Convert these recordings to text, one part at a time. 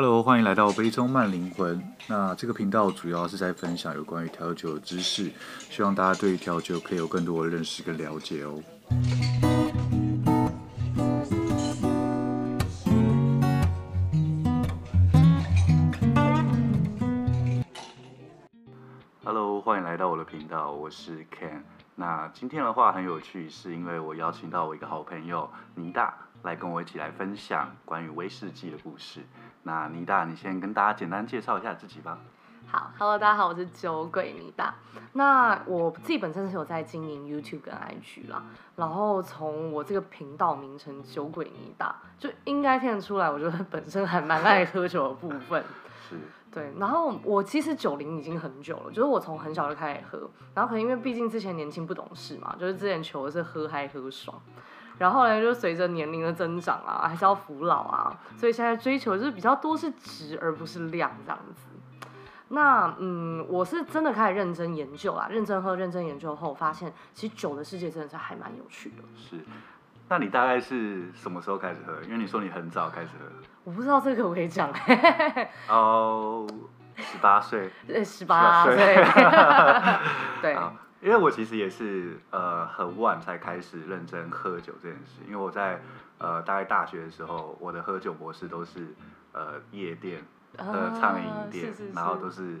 Hello，欢迎来到杯中慢灵魂。那这个频道主要是在分享有关于调酒的知识，希望大家对于调酒可以有更多的认识跟了解哦。Hello，欢迎来到我的频道，我是 Ken。那今天的话很有趣，是因为我邀请到我一个好朋友妮大来跟我一起来分享关于威士忌的故事。那妮大，你先跟大家简单介绍一下自己吧。好，Hello，大家好，我是酒鬼妮大。那我自己本身是有在经营 YouTube 跟 IG 啦，然后从我这个频道名称“酒鬼妮大”就应该听得出来，我觉得本身还蛮爱喝酒的部分。是。对，然后我其实酒龄已经很久了，就是我从很小就开始喝，然后可能因为毕竟之前年轻不懂事嘛，就是之前求的是喝嗨喝爽。然后呢，就随着年龄的增长啊，还是要服老啊，所以现在追求就是比较多是质而不是量这样子。那嗯，我是真的开始认真研究啊，认真喝、认真研究后，发现其实酒的世界真的是还蛮有趣的。是，那你大概是什么时候开始喝？因为你说你很早开始喝。我不知道这个可不可以讲。哦，十八岁。呃，十八岁。对。因为我其实也是呃很晚才开始认真喝酒这件事，因为我在呃大概大学的时候，我的喝酒模式都是呃夜店、呃畅饮店，然后都是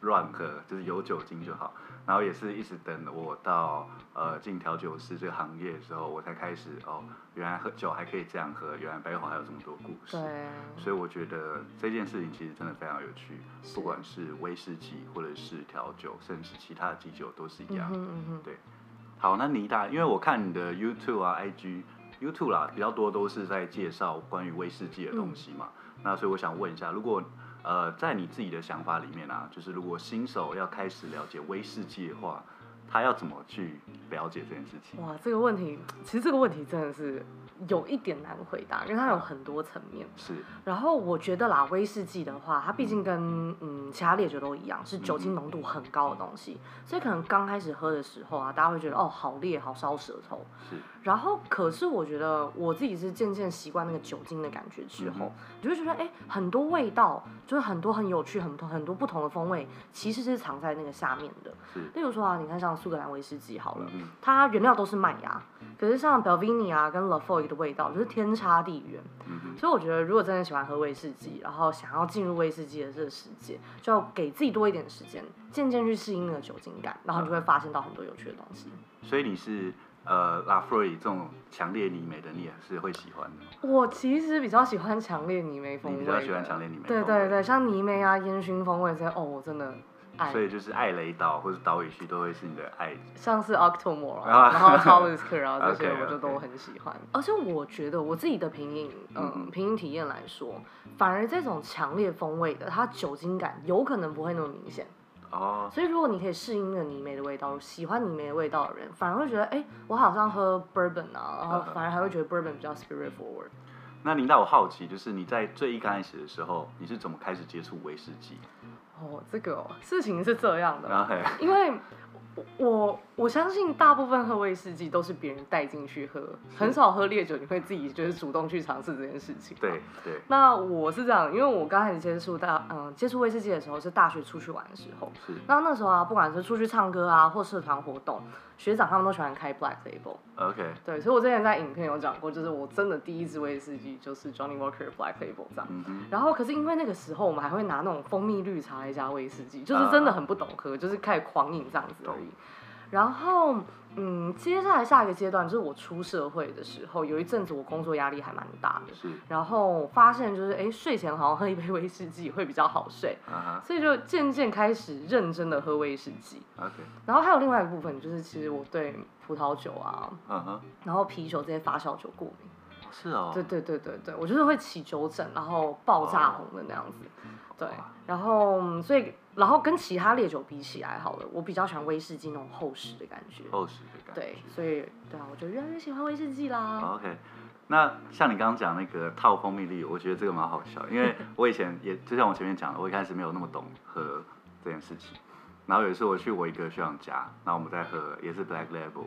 乱喝，就是有酒精就好。然后也是一直等我到呃进调酒师这个行业的时候，我才开始哦，原来喝酒还可以这样喝，原来背后还有这么多故事。对。所以我觉得这件事情其实真的非常有趣，不管是威士忌或者是调酒，甚至其他的基酒都是一样。嗯嗯嗯。对。好，那妮大，因为我看你的 YouTube 啊、IG、YouTube 啦，比较多都是在介绍关于威士忌的东西嘛。嗯、那所以我想问一下，如果呃，在你自己的想法里面啊，就是如果新手要开始了解威士忌的话，他要怎么去了解这件事情？哇，这个问题，其实这个问题真的是。有一点难回答，因为它有很多层面。是。然后我觉得啦，威士忌的话，它毕竟跟嗯其他烈酒都一样，是酒精浓度很高的东西，嗯、所以可能刚开始喝的时候啊，大家会觉得哦好烈，好烧舌头。是。然后可是我觉得我自己是渐渐习惯那个酒精的感觉之后，嗯、你就会觉得哎很多味道，就是很多很有趣，很多很多不同的风味，其实是藏在那个下面的。是。例如说啊，你看像苏格兰威士忌好了，嗯、它原料都是麦芽。可是像 Belvini 啊跟 Laphroaig 的味道就是天差地远，嗯、所以我觉得如果真的喜欢喝威士忌，然后想要进入威士忌的这个世界，就要给自己多一点时间，渐渐去适应那个酒精感，然后你就会发现到很多有趣的东西。所以你是呃 Laphroaig 这种强烈泥煤的，你也是会喜欢的？我其实比较喜欢强烈泥煤风味。你比较喜欢强烈泥煤？对对对，像泥煤啊、烟熏风味这些，哦，我真的。所以就是艾雷岛或者岛屿区都会是你的爱，像是 Octomore 啊，然后 Talisker 啊这些 我就都很喜欢。Okay, okay. 而且我觉得我自己的品饮，嗯，品饮体验来说，反而这种强烈风味的，它酒精感有可能不会那么明显。哦。所以如果你可以适应那个泥煤的味道，喜欢泥煤的味道的人，反而会觉得，哎，我好像喝 Bourbon 啊，然后 反而还会觉得 Bourbon 比较 Spirit Forward。那您让我好奇，就是你在最一开始的时候，你是怎么开始接触威士忌？哦，这个、哦、事情是这样的，啊、因为我我相信大部分喝威士忌都是别人带进去喝，很少喝烈酒你会自己就是主动去尝试这件事情。对对。那我是这样，因为我刚开始接触大嗯接触威士忌的时候是大学出去玩的时候，是。那那时候啊，不管是出去唱歌啊，或社团活动。学长他们都喜欢开 Black Label。OK。对，所以我之前在影片有讲过，就是我真的第一支威士忌就是 Johnny Walker Black Label 这样。嗯、然后可是因为那个时候我们还会拿那种蜂蜜绿茶来加威士忌，就是真的很不懂喝，uh, 就是开始狂饮这样子而已。然后，嗯，接下来下一个阶段就是我出社会的时候，有一阵子我工作压力还蛮大的，是。然后发现就是，哎，睡前好像喝一杯威士忌会比较好睡，uh huh. 所以就渐渐开始认真的喝威士忌。OK。然后还有另外一个部分就是，其实我对葡萄酒啊，uh huh. 然后啤酒这些发酵酒过敏。是哦。对对对对对，我就是会起酒疹，然后爆炸红的那样子。Oh. 对，然后所以。然后跟其他烈酒比起来，好了，我比较喜欢威士忌那种厚实的感觉。厚实的感觉。对，所以对啊，我就越来越喜欢威士忌啦。OK，那像你刚刚讲那个套蜂蜜绿，我觉得这个蛮好笑，因为 我以前也就像我前面讲的，我一开始没有那么懂喝这件事情。然后有一次我去我一个学长家，然后我们在喝也是 Black Label，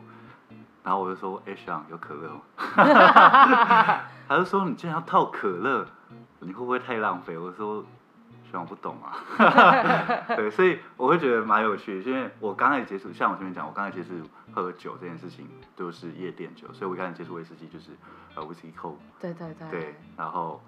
然后我就说：“哎，学长有可乐吗？” 他就说：“你竟然要套可乐。”你会不会太浪费？我说，虽然我不懂啊，对，所以我会觉得蛮有趣的，因为我刚开始接触，像我前面讲，我刚开始接触喝酒这件事情都是夜店酒，所以我一开始接触威士忌就是呃威士忌扣，对对对，对，然后。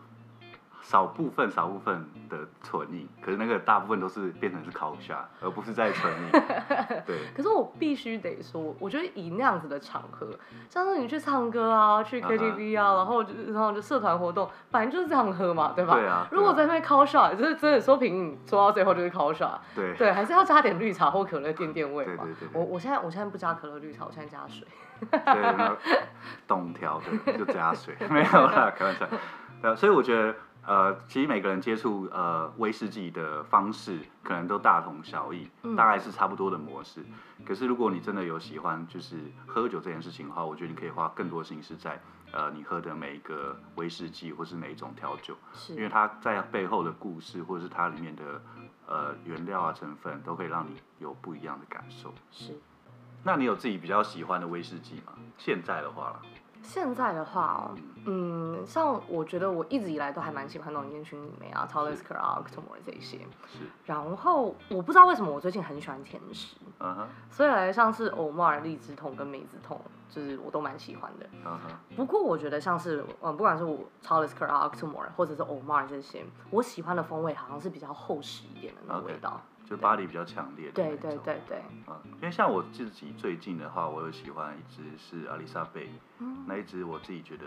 少部分少部分的纯饮，可是那个大部分都是变成是烤虾，而不是在纯饮。对。可是我必须得说，我觉得以那样子的场合，像是你去唱歌啊，去 KTV 啊，uh huh. 然后就然后就社团活动，反正就是这样喝嘛，对吧？对啊。如果在那边烤虾，就是真的说品饮说到最后就是烤虾。对。对，还是要加点绿茶或可乐垫垫味嘛。对对对。我我现在我现在不加可乐绿茶，我现在加水。对，冻调的就加水，没有啦，开玩笑。对，所以我觉得。呃，其实每个人接触呃威士忌的方式可能都大同小异，嗯、大概是差不多的模式。可是如果你真的有喜欢就是喝酒这件事情的话，我觉得你可以花更多心思在呃你喝的每一个威士忌或是每一种调酒，因为它在背后的故事或者是它里面的呃原料啊成分都可以让你有不一样的感受。是，那你有自己比较喜欢的威士忌吗？现在的话了。现在的话哦，嗯，像我觉得我一直以来都还蛮喜欢那种烟熏里面啊，Talisker 啊，Octomore 这些。是。然后我不知道为什么我最近很喜欢甜食。所以来像是 Omar 荔枝桶跟梅子桶，就是我都蛮喜欢的。不过我觉得像是嗯，不管是我 Talisker 啊，Octomore 或者是 Omar 这些，我喜欢的风味好像是比较厚实一点的那个味道。Okay. 就巴黎比较强烈的对对对对，嗯，因为像我自己最近的话，我有喜欢一支是阿丽莎贝，嗯，那一支我自己觉得，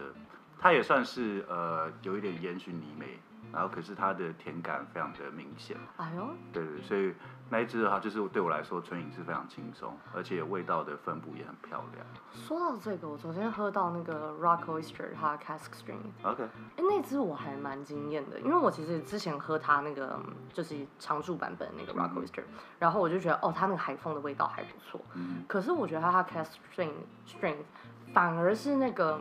它也算是呃有一点烟熏泥煤。然后可是它的甜感非常的明显，哎呦，对对，所以那一支的话，就是对我来说纯饮是非常轻松，而且味道的分布也很漂亮。说到这个，我昨天喝到那个 Rock Oyster 它 Cask Strength，OK，哎，那支我还蛮惊艳的，因为我其实之前喝它那个就是常驻版本那个 Rock Oyster，、嗯、然后我就觉得哦，它那个海风的味道还不错，嗯，可是我觉得它 Cask Strength Strength 反而是那个。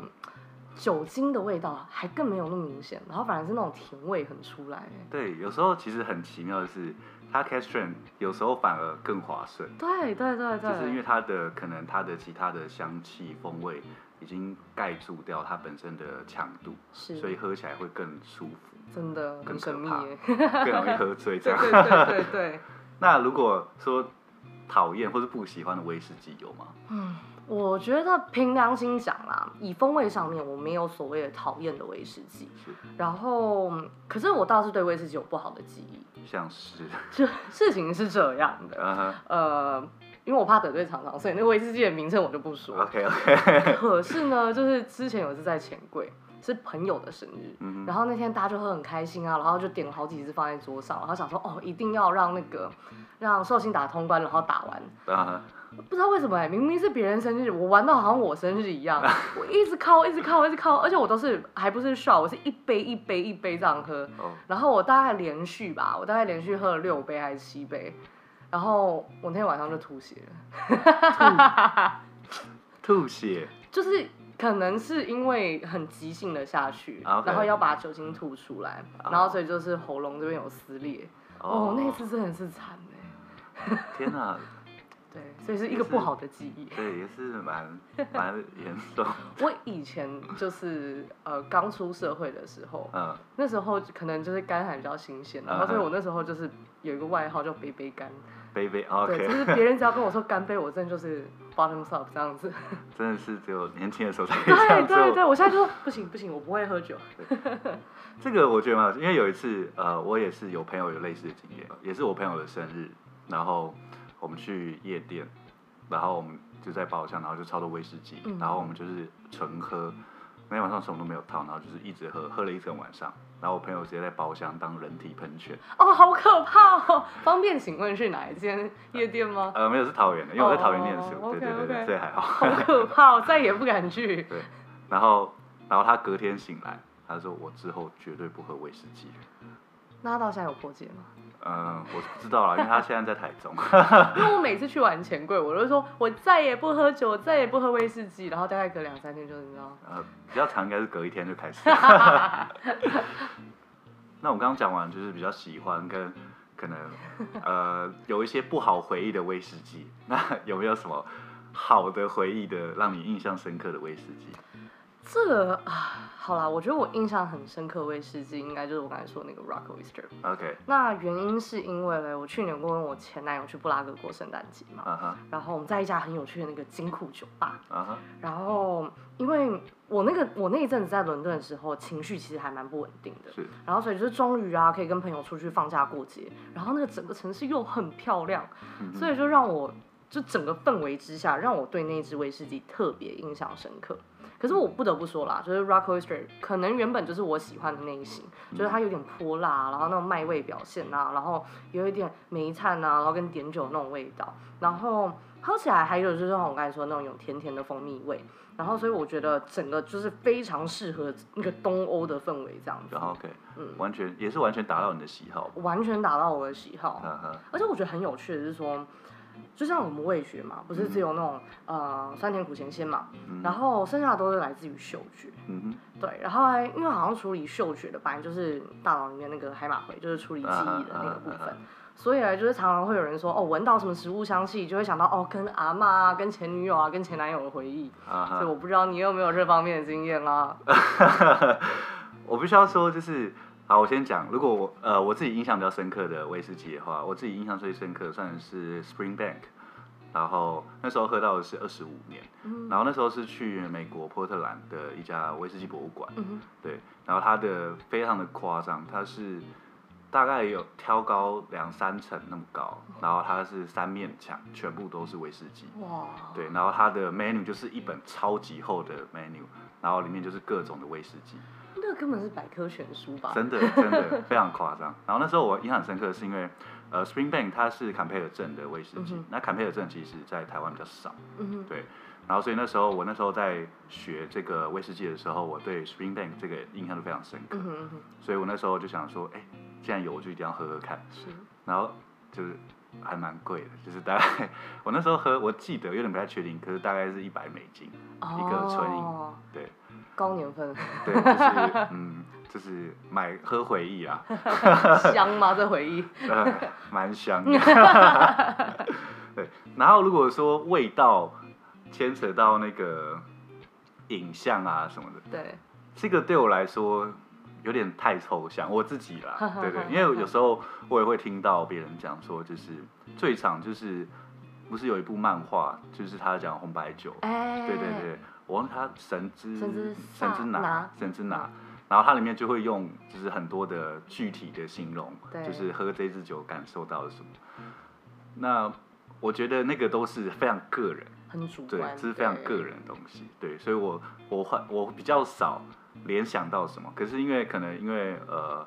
酒精的味道还更没有那么明显，然后反而是那种甜味很出来。对，有时候其实很奇妙的是，它 cask strength 有时候反而更划算。对对对对。就是因为它的可能它的其他的香气风味已经盖住掉它本身的强度，是，所以喝起来会更舒服。真的，更神秘，更容易喝醉这样。对对对。那如果说讨厌或是不喜欢的威士忌有吗？嗯。我觉得凭良心讲啦，以风味上面我没有所谓的讨厌的威士忌，是然后可是我倒是对威士忌有不好的记忆，像是，就事情是这样的，uh huh. 呃，因为我怕得罪厂商，所以那个威士忌的名称我就不说。OK OK。可是呢，就是之前有一次在钱柜，是朋友的生日，嗯、然后那天大家就喝很开心啊，然后就点了好几支放在桌上，然后想说哦，一定要让那个让寿星打通关，然后打完。Uh. 不知道为什么哎、欸，明明是别人生日，我玩到好像我生日一样，我一直靠，一直靠，一直靠，而且我都是还不是 shot，我是一杯一杯一杯这样喝，oh. 然后我大概连续吧，我大概连续喝了六杯还是七杯，然后我那天晚上就吐血了，吐血，就是可能是因为很急性的下去，Okay. 然后要把酒精吐出来，oh. 然后所以就是喉咙这边有撕裂，oh. 哦，那一次真的是惨哎，天哪！对，所以是一个不好的记忆。对，也是蛮蛮严重。我以前就是呃刚出社会的时候，嗯，那时候可能就是肝还比较新鲜，然后所以我那时候就是有一个外号叫杯杯肝。杯杯，OK。对，就是别人只要跟我说 干杯，我真的就是 bottoms up 这样子。真的是只有年轻的时候才可以这样做。对对对，我现在就说不行不行，我不会喝酒。这个我觉得蛮好，因为有一次呃，我也是有朋友有类似的经验，也是我朋友的生日，然后。我们去夜店，然后我们就在包厢，然后就超多威士忌，嗯、然后我们就是纯喝，那天晚上什么都没有套，然后就是一直喝，喝了一整晚上。然后我朋友直接在包厢当人体喷泉。哦，好可怕哦！方便请问是哪一间夜店吗？呃，没有，是桃园的，因为我在桃园念书。哦、对对对对，这还好。好可 怕，再也不敢去。对，然后然后他隔天醒来，他说我之后绝对不喝威士忌。那他到现在有破戒吗？嗯，我不知道啦，因为他现在在台中。因为我每次去玩钱柜，我都说我再也不喝酒，再也不喝威士忌，然后大概隔两三天就你知道。呃，比较长应该是隔一天就开始。那我刚刚讲完就是比较喜欢跟可能呃有一些不好回忆的威士忌，那有没有什么好的回忆的让你印象深刻的威士忌？这个啊。好啦，我觉得我印象很深刻威士忌，应该就是我刚才说的那个 Rock Oyster。OK。那原因是因为嘞，我去年跟我前男友去布拉格过圣诞节嘛，uh huh. 然后我们在一家很有趣的那个金库酒吧，uh huh. 然后因为我那个我那一阵子在伦敦的时候，情绪其实还蛮不稳定的，是然后所以就是终于啊，可以跟朋友出去放假过节，然后那个整个城市又很漂亮，所以就让我就整个氛围之下，让我对那支威士忌特别印象深刻。可是我不得不说啦，就是 Rock Oyster 可能原本就是我喜欢的类型，嗯、就是它有点泼辣，然后那种麦味表现啊，然后有一点梅炭啊，然后跟碘酒那种味道，然后喝起来还有就是像我刚才说的那种有甜甜的蜂蜜味，然后所以我觉得整个就是非常适合那个东欧的氛围这样子。OK，嗯，完全也是完全达到你的喜好，完全达到我的喜好。Uh. 而且我觉得很有趣的是说。就像我们味觉嘛，不是只有那种、嗯、呃酸甜苦咸鲜嘛，嗯、然后剩下的都是来自于嗅觉。嗯哼，对，然后还因为好像处理嗅觉的，本来就是大脑里面那个海马回，就是处理记忆的那个部分，啊啊啊啊、所以呢，就是常常会有人说，哦，闻到什么食物香气，就会想到哦，跟阿妈啊，跟前女友啊，跟前男友的回忆。所以我不知道你有没有这方面的经验啊？我必须要说，就是。好，我先讲。如果我呃我自己印象比较深刻的威士忌的话，我自己印象最深刻的算是 Springbank，然后那时候喝到的是二十五年，嗯、然后那时候是去美国波特兰的一家威士忌博物馆，嗯、对，然后它的非常的夸张，它是大概有挑高两三层那么高，然后它是三面墙，全部都是威士忌，哇，对，然后它的 menu 就是一本超级厚的 menu，然后里面就是各种的威士忌。那根本是百科全书吧？真的，真的非常夸张。然后那时候我印象深刻，是因为呃，Springbank 它是坎培尔镇的威士忌，嗯、那坎培尔镇其实在台湾比较少，嗯、哼对。然后所以那时候我那时候在学这个威士忌的时候，我对 Springbank 这个印象都非常深刻。嗯、哼所以我那时候就想说，哎，既然有，我就一定要喝喝看。是。然后就是还蛮贵的，就是大概我那时候喝，我记得有点不太确定，可是大概是一百美金、哦、一个纯饮，对。高年份，对，就是嗯，就是买喝回忆啊，香吗？这回忆，呃，蛮香的，对。然后如果说味道牵扯到那个影像啊什么的，对，这个对我来说有点太抽象，我自己啦，对对，因为有时候我也会听到别人讲说，就是最常就是不是有一部漫画，就是他讲红白酒，哎，对对对。我问他神之神之神之拿神之拿，然后它里面就会用就是很多的具体的形容，对就是喝这支酒感受到了什么。那我觉得那个都是非常个人，很主观，对，这是非常个人的东西。对，对，所以我我会我比较少联想到什么，可是因为可能因为呃。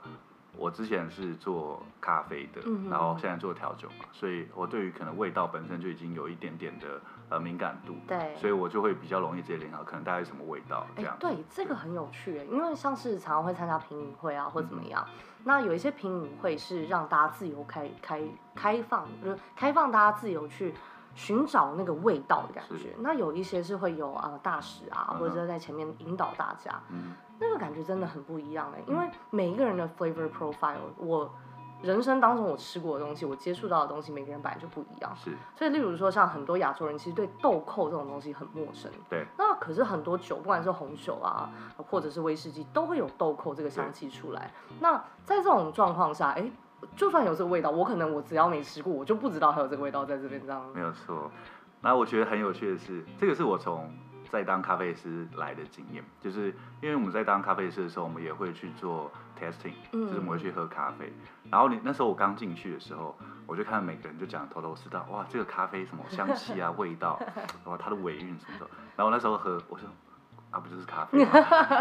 我之前是做咖啡的，嗯、然后现在做调酒嘛，所以我对于可能味道本身就已经有一点点的呃敏感度，对，所以我就会比较容易直接联想可能大概什么味道这样。欸、对，这个很有趣，因为像是常常会参加品饮会啊，或怎么样，嗯、那有一些品饮会是让大家自由开开开放，就是开放大家自由去寻找那个味道的感觉。那有一些是会有啊、呃、大使啊，或者在前面引导大家。嗯那个感觉真的很不一样哎，因为每一个人的 flavor profile，我人生当中我吃过的东西，我接触到的东西，每个人本来就不一样。是。所以，例如说，像很多亚洲人其实对豆蔻这种东西很陌生。对。那可是很多酒，不管是红酒啊，或者是威士忌，都会有豆蔻这个香气出来。那在这种状况下，哎，就算有这个味道，我可能我只要没吃过，我就不知道还有这个味道在这边这样。没有错。那我觉得很有趣的是，这个是我从。在当咖啡师来的经验，就是因为我们在当咖啡师的时候，我们也会去做 testing，就是我们会去喝咖啡。然后你那时候我刚进去的时候，我就看每个人就讲头头是道，哇，这个咖啡什么香气啊，味道，哇，它的尾韵什么的。然后那时候喝，我说啊，不就是咖啡吗？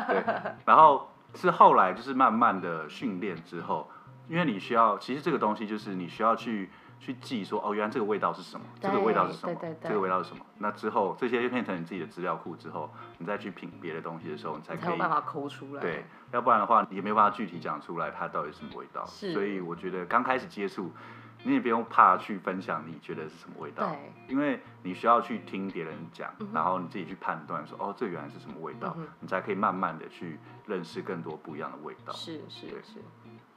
对。然后是后来就是慢慢的训练之后，因为你需要，其实这个东西就是你需要去。去记说哦，原来这个味道是什么？对这个味道是什么？这个味道是什么？那之后这些就变成你自己的资料库之后，你再去品别的东西的时候，你才可以才有办法抠出来。对，要不然的话，你也没有办法具体讲出来它到底是什么味道。是。所以我觉得刚开始接触，你也不用怕去分享你觉得是什么味道，因为你需要去听别人讲，嗯、然后你自己去判断说哦，这原来是什么味道，嗯、你才可以慢慢的去认识更多不一样的味道。是是对是。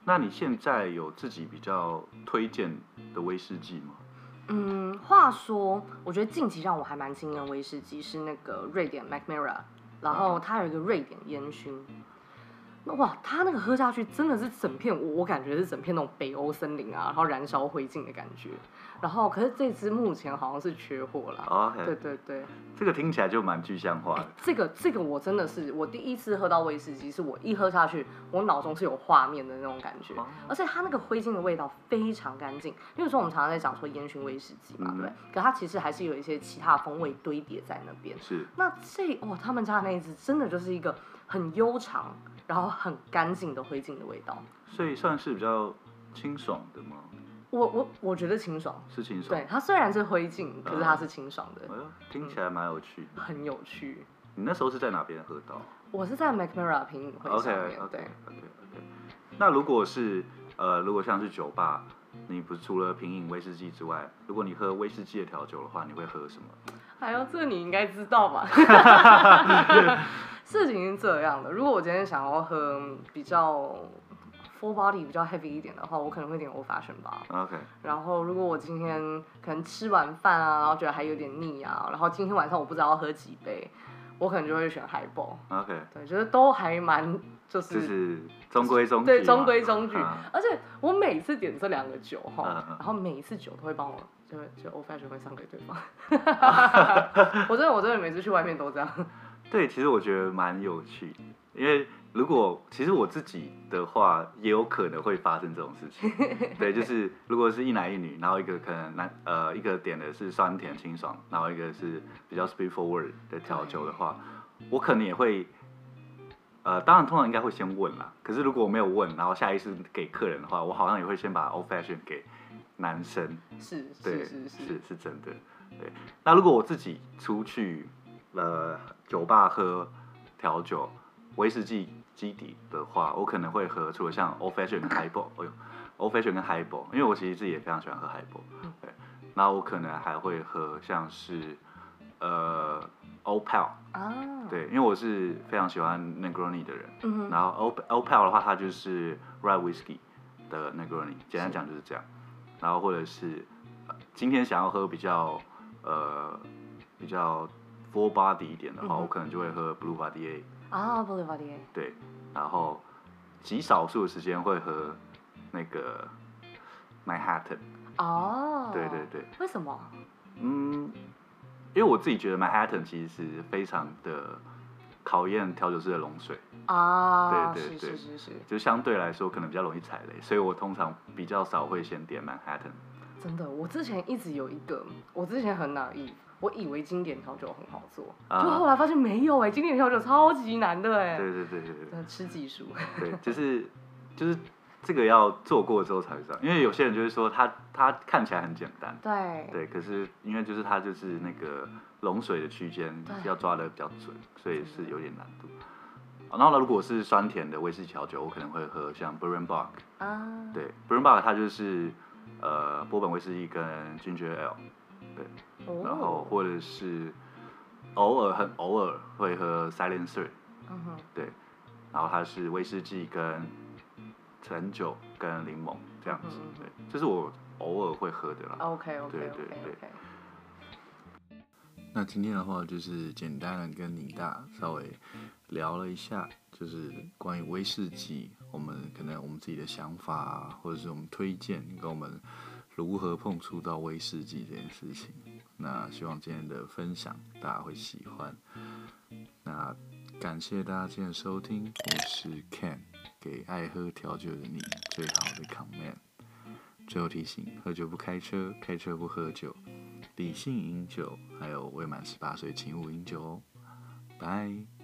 那你现在有自己比较推荐的威士忌吗？嗯，话说，我觉得近期让我还蛮惊艳威士忌是那个瑞典 Mackmyra 然后它有一个瑞典烟熏。哇，它那个喝下去真的是整片，我我感觉是整片那种北欧森林啊，然后燃烧灰烬的感觉。然后，可是这支目前好像是缺货了。Okay. 对对对，这个听起来就蛮具象化的。这个这个我真的是我第一次喝到威士忌，是我一喝下去，我脑中是有画面的那种感觉。Oh. 而且它那个灰烬的味道非常干净。比如说我们常常在讲说烟熏威士忌嘛，嗯、对，可它其实还是有一些其他风味堆叠在那边。是。那这哦，他们家的那一支真的就是一个很悠长。然后很干净的灰烬的味道，所以算是比较清爽的吗？我我我觉得清爽，是清爽。对，它虽然是灰烬，可是它是清爽的。听起来蛮有趣很有趣。你那时候是在哪边喝到？我是在 McNamara 品饮会上面。OK OK OK OK。那如果是呃，如果像是酒吧，你不是除了品饮威士忌之外，如果你喝威士忌的调酒的话，你会喝什么？哎呦，这你应该知道吧？事情是这样的，如果我今天想要喝比较 full body 比较 heavy 一点的话，我可能会点 old fashion 吧。OK。然后如果我今天可能吃完饭啊，然后觉得还有点腻啊，然后今天晚上我不知道要喝几杯，我可能就会选 highball。OK。对，觉得都还蛮就是。就是中规中矩。对，中规中矩。而且我每次点这两个酒哈，然后每一次酒都会帮我，就就 old fashion 会上给对方。我真的我真的每次去外面都这样。对，其实我觉得蛮有趣，因为如果其实我自己的话，也有可能会发生这种事情。对，就是如果是一男一女，然后一个可能男呃一个点的是酸甜清爽，然后一个是比较 speed forward 的调酒的话，我可能也会呃，当然通常应该会先问啦。可是如果我没有问，然后下意识给客人的话，我好像也会先把 old fashion 给男生。是，对，是是是，是，是真的。对，那如果我自己出去。呃，酒吧喝调酒，威士忌基底的话，我可能会喝除了像 Old Fashion 跟 Highball，哎呦，Old Fashion 跟 Highball，因为我其实自己也非常喜欢喝 Highball，对，那我可能还会喝像是呃 Old Pal，啊，对，因为我是非常喜欢 Negroni 的人，嗯哼，然后 Old Old Pal 的话，它就是 Rye Whiskey 的 Negroni，简单讲就是这样，然后或者是今天想要喝比较呃比较。full body 一点的话，嗯、我可能就会喝 Boulevardier 啊，Boulevardier 对，然后极少数的时间会喝那个 Manhattan 哦，对对对，为什么？嗯，因为我自己觉得 Manhattan 其实是非常的考验调酒师的龙水啊，对对对，是是是是，就相对来说可能比较容易踩雷，所以我通常比较少会先点 Manhattan。真的，我之前一直有一个，我之前很 naive。我以为经典调酒很好做，就后来发现没有哎、欸，经典调酒超级难的哎、欸。对对对对对。吃技术。对，就是就是这个要做过之后才知道，因为有些人就是说他他看起来很简单。对。对，可是因为就是他就是那个龙水的区间要抓的比较准，所以是有点难度。然后呢，如果是酸甜的威士忌调酒，我可能会喝像 Bärenbock 啊。对 b u r r e n b a c k 它就是呃波本威士忌跟 Ginger Ale。对，然后或者是偶尔很偶尔会喝 Silencer，嗯哼，对，然后它是威士忌跟橙酒跟柠檬这样子，对，这是我偶尔会喝的啦。OK OK 对对对。那今天的话就是简单的跟妮大稍微聊了一下，就是关于威士忌，我们可能我们自己的想法，或者是我们推荐跟我们。如何碰触到威士忌这件事情？那希望今天的分享大家会喜欢。那感谢大家今天的收听，我是 Ken，给爱喝调酒的你最好的 comment。最后提醒：喝酒不开车，开车不喝酒，理性饮酒，还有未满十八岁请勿饮酒哦。拜。